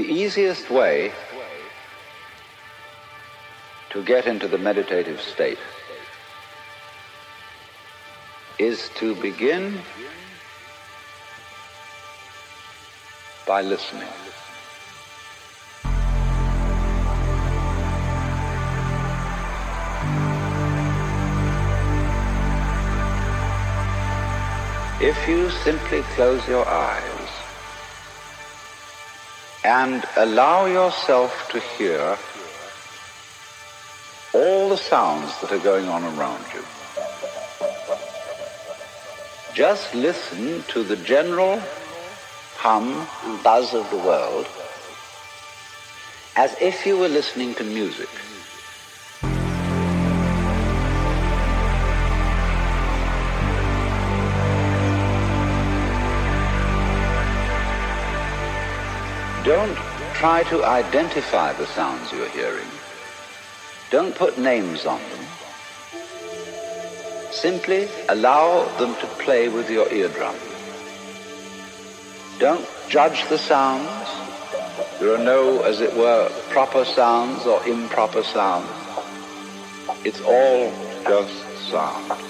The easiest way to get into the meditative state is to begin by listening. If you simply close your eyes and allow yourself to hear all the sounds that are going on around you. Just listen to the general hum and buzz of the world as if you were listening to music. Don't try to identify the sounds you're hearing. Don't put names on them. Simply allow them to play with your eardrum. Don't judge the sounds. There are no, as it were, proper sounds or improper sounds. It's all just sound.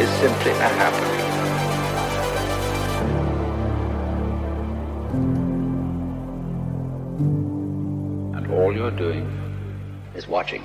is simply a happening. And all you're doing is watching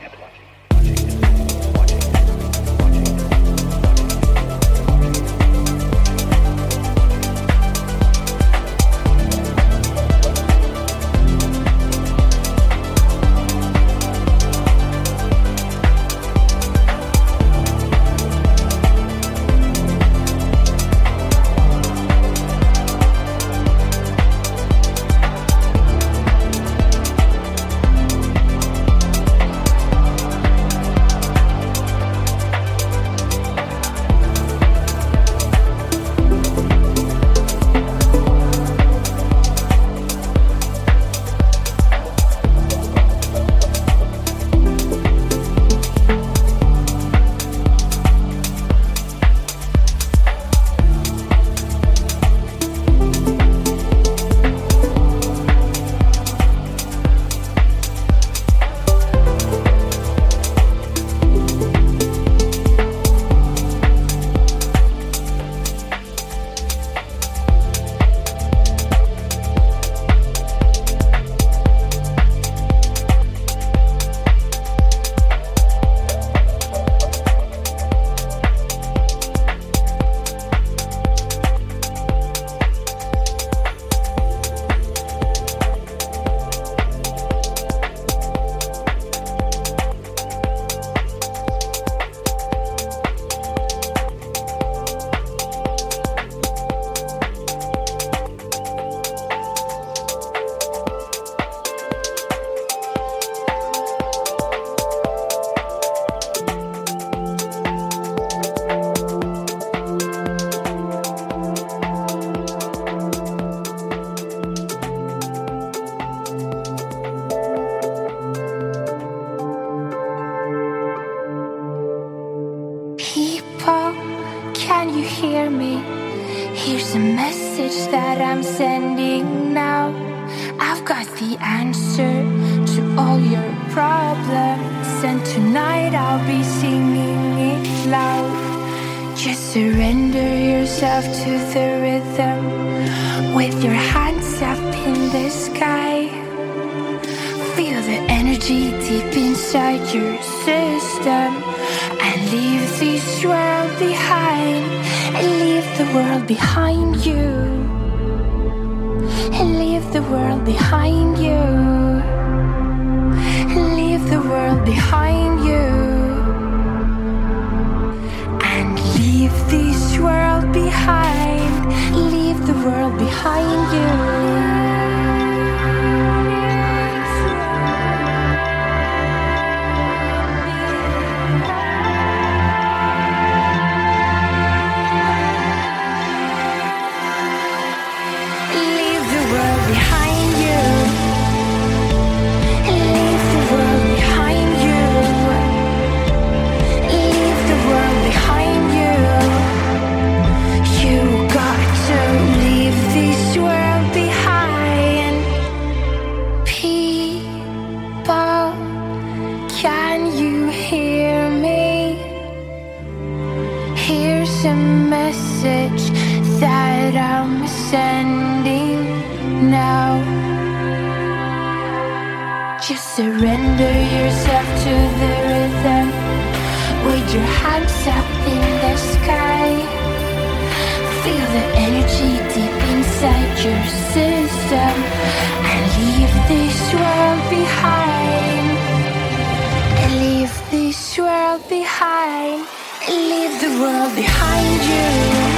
yourself to the rhythm. With your hands up in the sky, feel the energy deep inside your system. And leave this world behind, and leave the world behind you. And leave the world behind you. And leave the world behind you. leave this world behind, leave the world behind you. Surrender yourself to the rhythm. Wave your hands up in the sky. Feel the energy deep inside your system. And leave this world behind. And leave this world behind. And leave the world behind you.